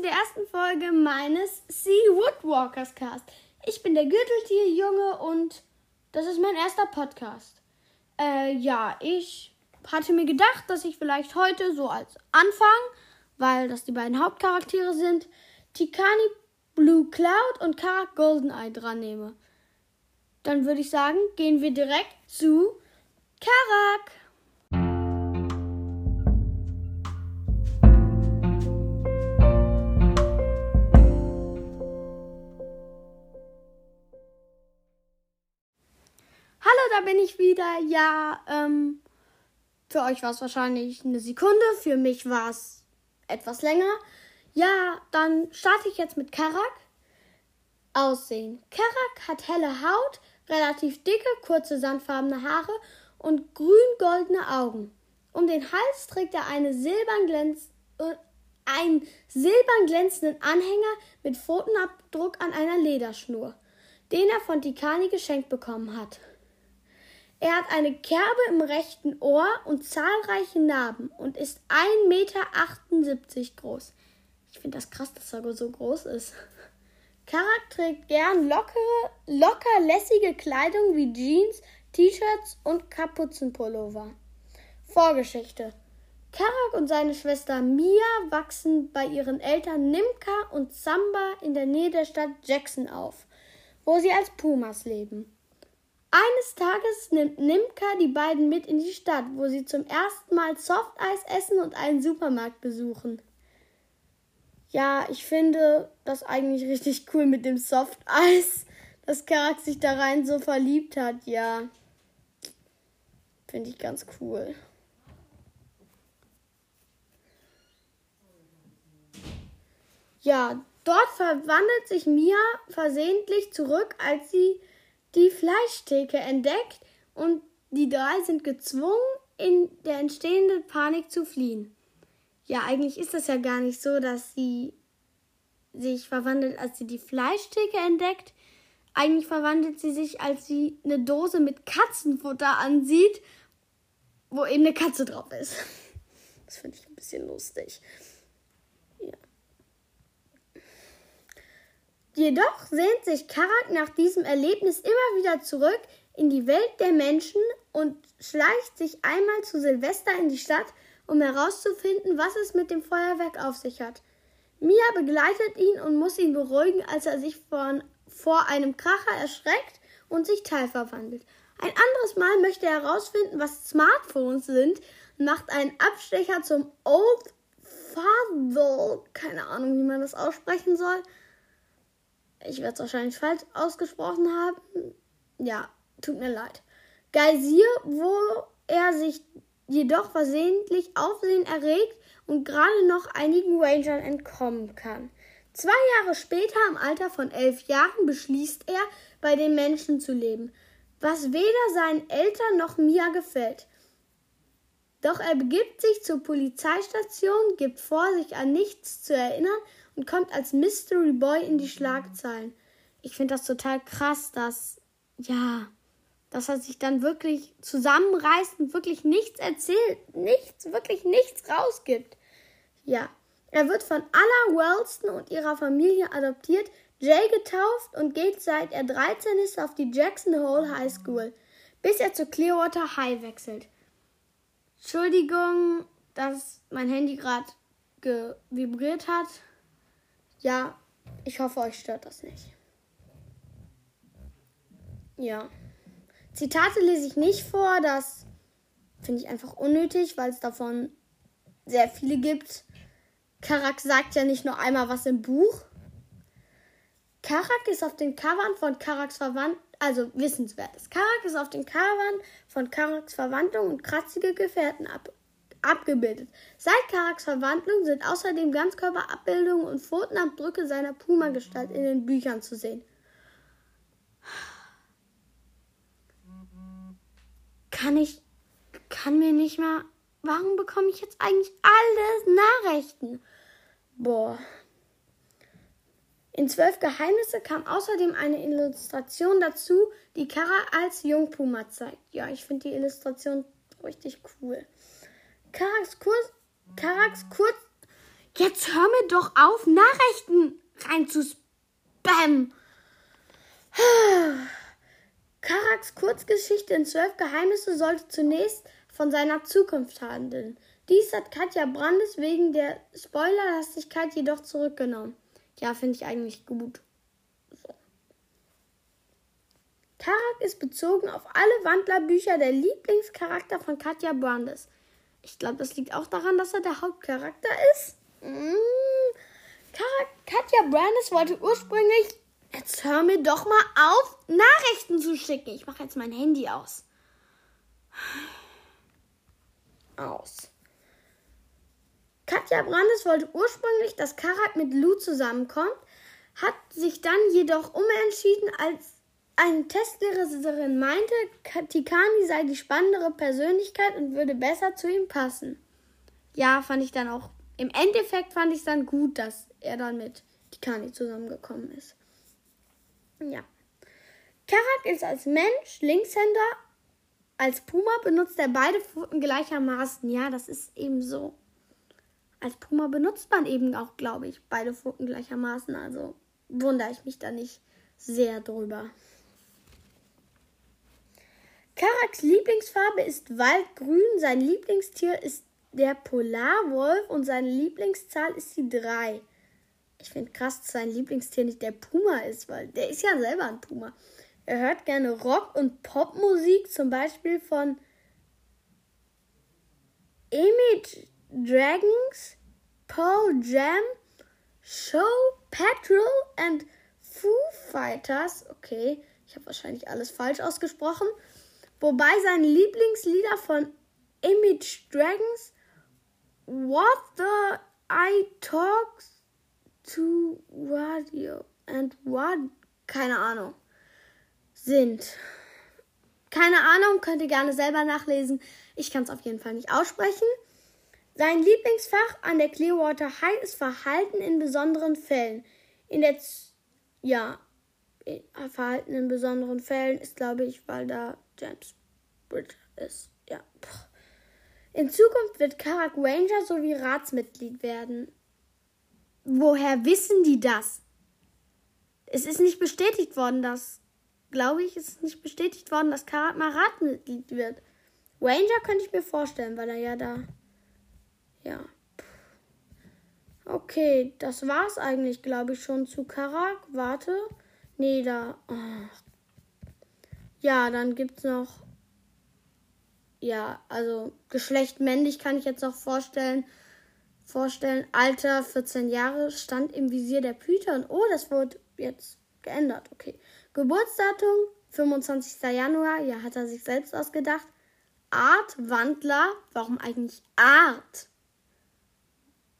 zu der ersten Folge meines Sea Woodwalkers Cast. Ich bin der Gürteltierjunge und das ist mein erster Podcast. Äh, ja, ich hatte mir gedacht, dass ich vielleicht heute so als Anfang, weil das die beiden Hauptcharaktere sind, Tikani Blue Cloud und Karak Goldeneye dran nehme. Dann würde ich sagen, gehen wir direkt zu Karak. Bin ich wieder. Ja, ähm, für euch war es wahrscheinlich eine Sekunde, für mich war es etwas länger. Ja, dann starte ich jetzt mit Karak. Aussehen. Karak hat helle Haut, relativ dicke, kurze, sandfarbene Haare und grün-goldene Augen. Um den Hals trägt er eine silbern glänz äh, einen silbern glänzenden Anhänger mit Pfotenabdruck an einer Lederschnur, den er von Tikani geschenkt bekommen hat. Er hat eine Kerbe im rechten Ohr und zahlreiche Narben und ist 1,78 Meter groß. Ich finde das krass, dass er so groß ist. Karak trägt gern lockere, locker lässige Kleidung wie Jeans, T-Shirts und Kapuzenpullover. Vorgeschichte. Karak und seine Schwester Mia wachsen bei ihren Eltern Nimka und Samba in der Nähe der Stadt Jackson auf, wo sie als Pumas leben. Eines Tages nimmt Nimka die beiden mit in die Stadt, wo sie zum ersten Mal Softeis essen und einen Supermarkt besuchen. Ja, ich finde das eigentlich richtig cool mit dem Softeis, dass Karak sich da rein so verliebt hat, ja. Finde ich ganz cool. Ja, dort verwandelt sich Mia versehentlich zurück, als sie die Fleischtheke entdeckt und die drei sind gezwungen, in der entstehenden Panik zu fliehen. Ja, eigentlich ist das ja gar nicht so, dass sie sich verwandelt, als sie die Fleischtheke entdeckt. Eigentlich verwandelt sie sich, als sie eine Dose mit Katzenfutter ansieht, wo eben eine Katze drauf ist. Das finde ich ein bisschen lustig. Jedoch sehnt sich Karak nach diesem Erlebnis immer wieder zurück in die Welt der Menschen und schleicht sich einmal zu Silvester in die Stadt, um herauszufinden, was es mit dem Feuerwerk auf sich hat. Mia begleitet ihn und muss ihn beruhigen, als er sich von, vor einem Kracher erschreckt und sich teilverwandelt. Ein anderes Mal möchte er herausfinden, was Smartphones sind macht einen Abstecher zum Old Father. Keine Ahnung, wie man das aussprechen soll ich werde es wahrscheinlich falsch ausgesprochen haben. Ja, tut mir leid. Geysir, wo er sich jedoch versehentlich Aufsehen erregt und gerade noch einigen Rangern entkommen kann. Zwei Jahre später, im Alter von elf Jahren, beschließt er, bei den Menschen zu leben, was weder seinen Eltern noch Mia gefällt. Doch er begibt sich zur Polizeistation, gibt vor, sich an nichts zu erinnern und kommt als Mystery Boy in die Schlagzeilen. Ich finde das total krass, dass, ja, dass er sich dann wirklich zusammenreißt und wirklich nichts erzählt, nichts, wirklich nichts rausgibt. Ja, er wird von Anna Wellston und ihrer Familie adoptiert, Jay getauft und geht seit er 13 ist auf die Jackson Hole High School, bis er zu Clearwater High wechselt. Entschuldigung, dass mein Handy gerade vibriert hat. Ja, ich hoffe, euch stört das nicht. Ja. Zitate lese ich nicht vor, das finde ich einfach unnötig, weil es davon sehr viele gibt. Karak sagt ja nicht nur einmal was im Buch. Karak ist auf den Covern von Karaks Verwandt, also wissenswertes. Karak ist auf den Covern von Karaks Verwandlung und kratzige Gefährten ab abgebildet. Seit Karaks Verwandlung sind außerdem Ganzkörperabbildungen und Pfotenabdrücke seiner Puma-Gestalt in den Büchern zu sehen. Kann ich, kann mir nicht mal, warum bekomme ich jetzt eigentlich alles Nachrichten? Boah. In Zwölf Geheimnisse kam außerdem eine Illustration dazu, die Kara als Jungpuma zeigt. Ja, ich finde die Illustration richtig cool. Karaks Kurs, Karaks Kurz, Jetzt hör mir doch auf, Nachrichten rein zu spammen. Karaks Kurzgeschichte in zwölf Geheimnisse sollte zunächst von seiner Zukunft handeln. Dies hat Katja Brandes wegen der Spoilerlastigkeit jedoch zurückgenommen. Ja, finde ich eigentlich gut. So. Karak ist bezogen auf alle Wandlerbücher der Lieblingscharakter von Katja Brandes. Ich glaube, das liegt auch daran, dass er der Hauptcharakter ist. Mmh. Katja Brandes wollte ursprünglich. Jetzt hör mir doch mal auf, Nachrichten zu schicken. Ich mache jetzt mein Handy aus. Aus. Katja Brandes wollte ursprünglich, dass Karak mit Lou zusammenkommt, hat sich dann jedoch umentschieden, als eine Testlehrerin meinte, Tikani sei die spannendere Persönlichkeit und würde besser zu ihm passen. Ja, fand ich dann auch. Im Endeffekt fand ich es dann gut, dass er dann mit Tikani zusammengekommen ist. Ja. Karak ist als Mensch Linkshänder. Als Puma benutzt er beide Pfoten gleichermaßen. Ja, das ist eben so als Puma benutzt man eben auch, glaube ich, beide Pfoten gleichermaßen. Also wundere ich mich da nicht sehr drüber. Karaks Lieblingsfarbe ist Waldgrün. Sein Lieblingstier ist der Polarwolf und seine Lieblingszahl ist die 3. Ich finde krass, dass sein Lieblingstier nicht der Puma ist, weil der ist ja selber ein Puma. Er hört gerne Rock- und Popmusik, zum Beispiel von Emmett Dragons, Paul Jam, Show Patrol and Foo Fighters. Okay, ich habe wahrscheinlich alles falsch ausgesprochen. Wobei seine Lieblingslieder von Image Dragons, What the I Talk to Radio and What, keine Ahnung, sind. Keine Ahnung, könnt ihr gerne selber nachlesen. Ich kann es auf jeden Fall nicht aussprechen. Sein Lieblingsfach an der Clearwater High ist Verhalten in besonderen Fällen. In der Z ja, Verhalten in besonderen Fällen ist, glaube ich, weil da James Bridge ist. Ja. In Zukunft wird Karak Ranger sowie Ratsmitglied werden. Woher wissen die das? Es ist nicht bestätigt worden, dass, glaube ich, es ist nicht bestätigt worden, dass Karak mal Ratsmitglied wird. Ranger könnte ich mir vorstellen, weil er ja da ja. Okay, das war's eigentlich, glaube ich, schon zu Karak. Warte. Nee, da. Oh. Ja, dann gibt's noch. Ja, also Geschlecht männlich kann ich jetzt noch vorstellen. Vorstellen. Alter 14 Jahre, stand im Visier der Python. Oh, das wird jetzt geändert. Okay. Geburtsdatum 25. Januar. Ja, hat er sich selbst ausgedacht. Art Wandler. Warum eigentlich Art?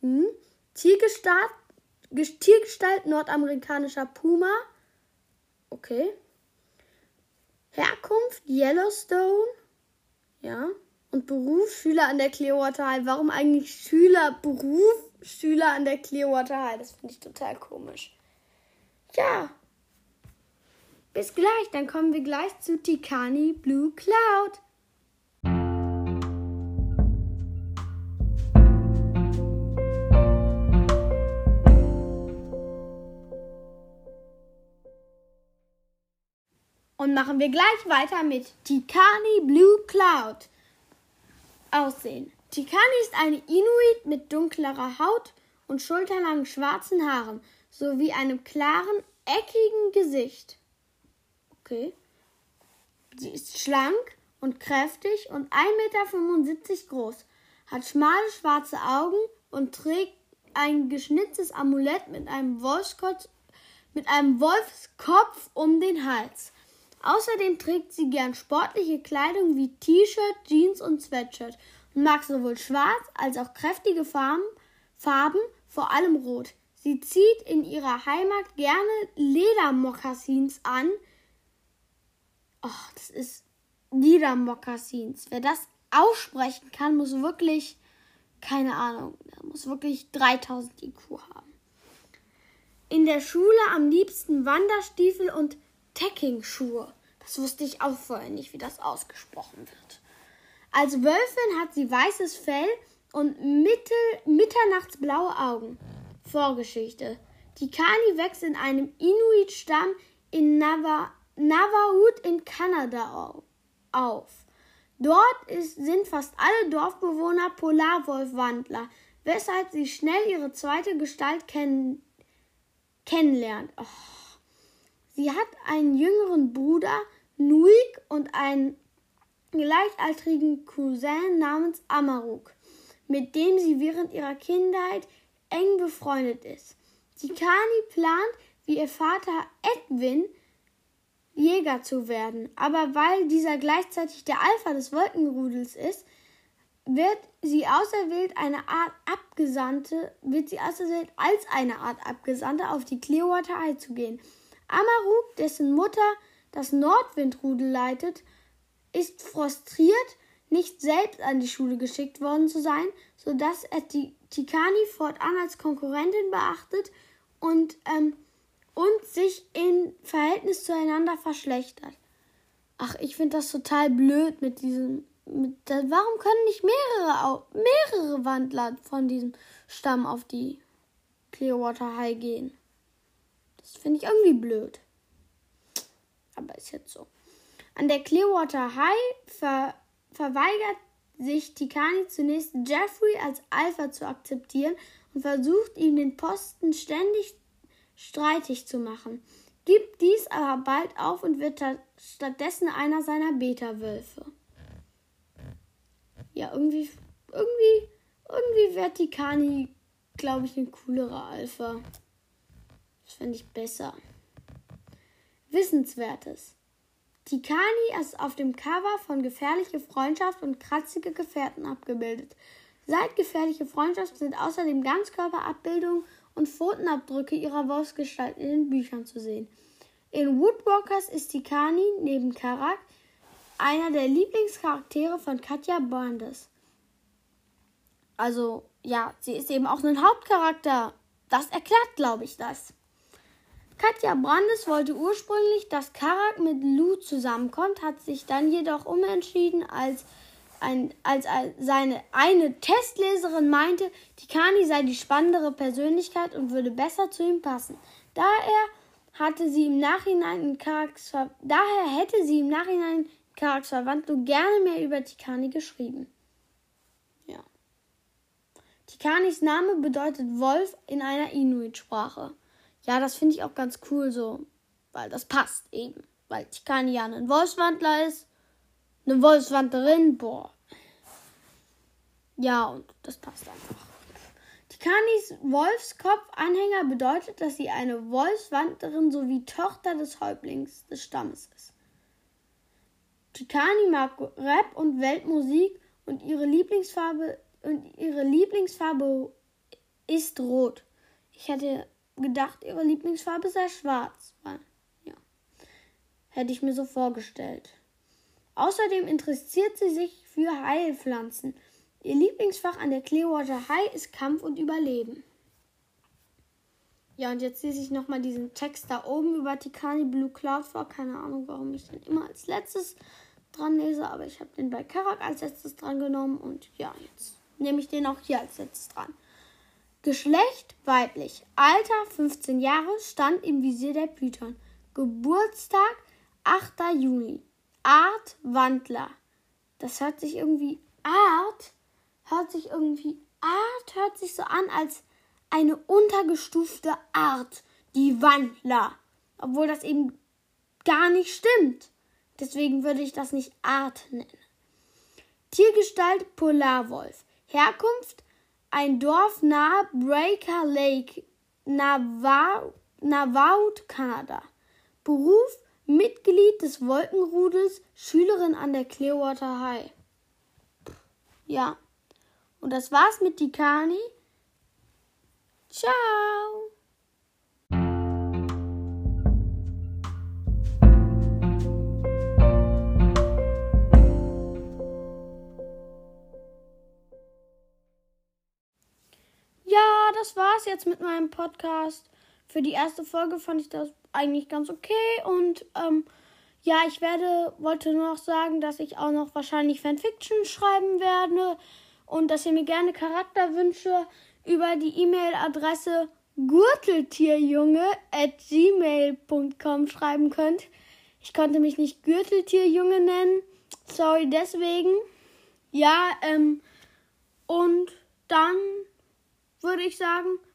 Hm? Tiergestalt, Tiergestalt nordamerikanischer Puma. Okay. Herkunft Yellowstone. Ja. Und Beruf Schüler an der Clearwater High. Warum eigentlich Schüler, Beruf Schüler an der Clearwater High? Das finde ich total komisch. Ja. Bis gleich, dann kommen wir gleich zu Tikani Blue Cloud. Und machen wir gleich weiter mit Tikani Blue Cloud. Aussehen. Tikani ist eine Inuit mit dunklerer Haut und schulterlangen schwarzen Haaren sowie einem klaren, eckigen Gesicht. Okay. Sie ist schlank und kräftig und 1,75 Meter groß, hat schmale schwarze Augen und trägt ein geschnitztes Amulett mit einem mit einem Wolfskopf um den Hals. Außerdem trägt sie gern sportliche Kleidung wie T-Shirt, Jeans und Sweatshirt und mag sowohl schwarz als auch kräftige Farben, Farben, vor allem rot. Sie zieht in ihrer Heimat gerne Ledermokassins an. Oh, das ist Ledermokassins. Wer das aussprechen kann, muss wirklich, keine Ahnung, muss wirklich 3000 IQ haben. In der Schule am liebsten Wanderstiefel und Tacking-Schuhe. Das wusste ich auch vorher nicht, wie das ausgesprochen wird. Als Wölfin hat sie weißes Fell und mittel, mitternachtsblaue Augen. Vorgeschichte. Die Kani wächst in einem Inuit-Stamm in Nava, Navahoot in Kanada auf. Dort ist, sind fast alle Dorfbewohner Polarwolfwandler, weshalb sie schnell ihre zweite Gestalt kennen, kennenlernt. Oh. Sie hat einen jüngeren Bruder, Nuik, und einen gleichaltrigen Cousin namens Amaruk, mit dem sie während ihrer Kindheit eng befreundet ist. Die Kani plant, wie ihr Vater Edwin, Jäger zu werden, aber weil dieser gleichzeitig der Alpha des Wolkenrudels ist, wird sie auserwählt, eine Art Abgesandte, wird sie auserwählt, als eine Art Abgesandte auf die Clearwater Eye zu gehen. Amaruk, dessen Mutter das Nordwindrudel leitet, ist frustriert, nicht selbst an die Schule geschickt worden zu sein, sodass er die Tikani fortan als Konkurrentin beachtet und, ähm, und sich im Verhältnis zueinander verschlechtert. Ach, ich finde das total blöd mit diesem. Mit, warum können nicht mehrere, mehrere Wandler von diesem Stamm auf die Clearwater High gehen? Das finde ich irgendwie blöd. Aber ist jetzt so. An der Clearwater High ver verweigert sich Tikani zunächst Jeffrey als Alpha zu akzeptieren und versucht ihm den Posten ständig streitig zu machen, gibt dies aber bald auf und wird stattdessen einer seiner Beta-Wölfe. Ja, irgendwie, irgendwie, irgendwie wird Tikani, glaube ich, ein coolerer Alpha. Das fände ich besser. Wissenswertes. Tikani ist auf dem Cover von Gefährliche Freundschaft und Kratzige Gefährten abgebildet. Seit Gefährliche Freundschaft sind außerdem Ganzkörperabbildungen und Pfotenabdrücke ihrer Wolfsgestalt in den Büchern zu sehen. In Woodwalkers ist Tikani neben Karak einer der Lieblingscharaktere von Katja Brandes. Also, ja, sie ist eben auch ein Hauptcharakter. Das erklärt, glaube ich, das. Katja Brandes wollte ursprünglich, dass Karak mit Lou zusammenkommt, hat sich dann jedoch umentschieden, als, ein, als seine eine Testleserin meinte, die Kani sei die spannendere Persönlichkeit und würde besser zu ihm passen. Daher hatte sie im Nachhinein in Karaks daher hätte sie im Nachhinein Karaks Verwandlung gerne mehr über Tikani geschrieben. Ja. Tikanis Name bedeutet Wolf in einer Inuit-Sprache. Ja, das finde ich auch ganz cool so, weil das passt eben. Weil Tikani ja ein Wolfswandler ist, eine Wolfswandlerin, boah. Ja, und das passt einfach. Tikanis Wolfskopf-Anhänger bedeutet, dass sie eine Wolfswandlerin sowie Tochter des Häuptlings des Stammes ist. Tikani mag Rap und Weltmusik und ihre Lieblingsfarbe und ihre Lieblingsfarbe ist rot. Ich hätte gedacht, ihre Lieblingsfarbe sei schwarz. Ja. Hätte ich mir so vorgestellt. Außerdem interessiert sie sich für Heilpflanzen. Ihr Lieblingsfach an der Clearwater High ist Kampf und Überleben. Ja, und jetzt lese ich nochmal diesen Text da oben über Tikani Blue Cloud vor. Keine Ahnung, warum ich den immer als letztes dran lese, aber ich habe den bei Karak als letztes dran genommen und ja, jetzt nehme ich den auch hier als letztes dran. Geschlecht weiblich. Alter 15 Jahre. Stand im Visier der Python. Geburtstag 8. Juni. Art Wandler. Das hört sich irgendwie Art hört sich irgendwie Art hört sich so an als eine untergestufte Art, die Wandler, obwohl das eben gar nicht stimmt. Deswegen würde ich das nicht Art nennen. Tiergestalt Polarwolf. Herkunft ein Dorf nahe Breaker Lake, Navajo, Kanada. Beruf Mitglied des Wolkenrudels, Schülerin an der Clearwater High. Ja. Und das war's mit Tikani. Ciao. Jetzt mit meinem Podcast. Für die erste Folge fand ich das eigentlich ganz okay. Und ähm, ja, ich werde, wollte nur noch sagen, dass ich auch noch wahrscheinlich Fanfiction schreiben werde. und dass ihr mir gerne Charakterwünsche über die E-Mail-Adresse gürteltierjunge at gmail.com schreiben könnt. Ich konnte mich nicht Gürteltierjunge nennen. Sorry deswegen. Ja, ähm, und dann würde ich sagen,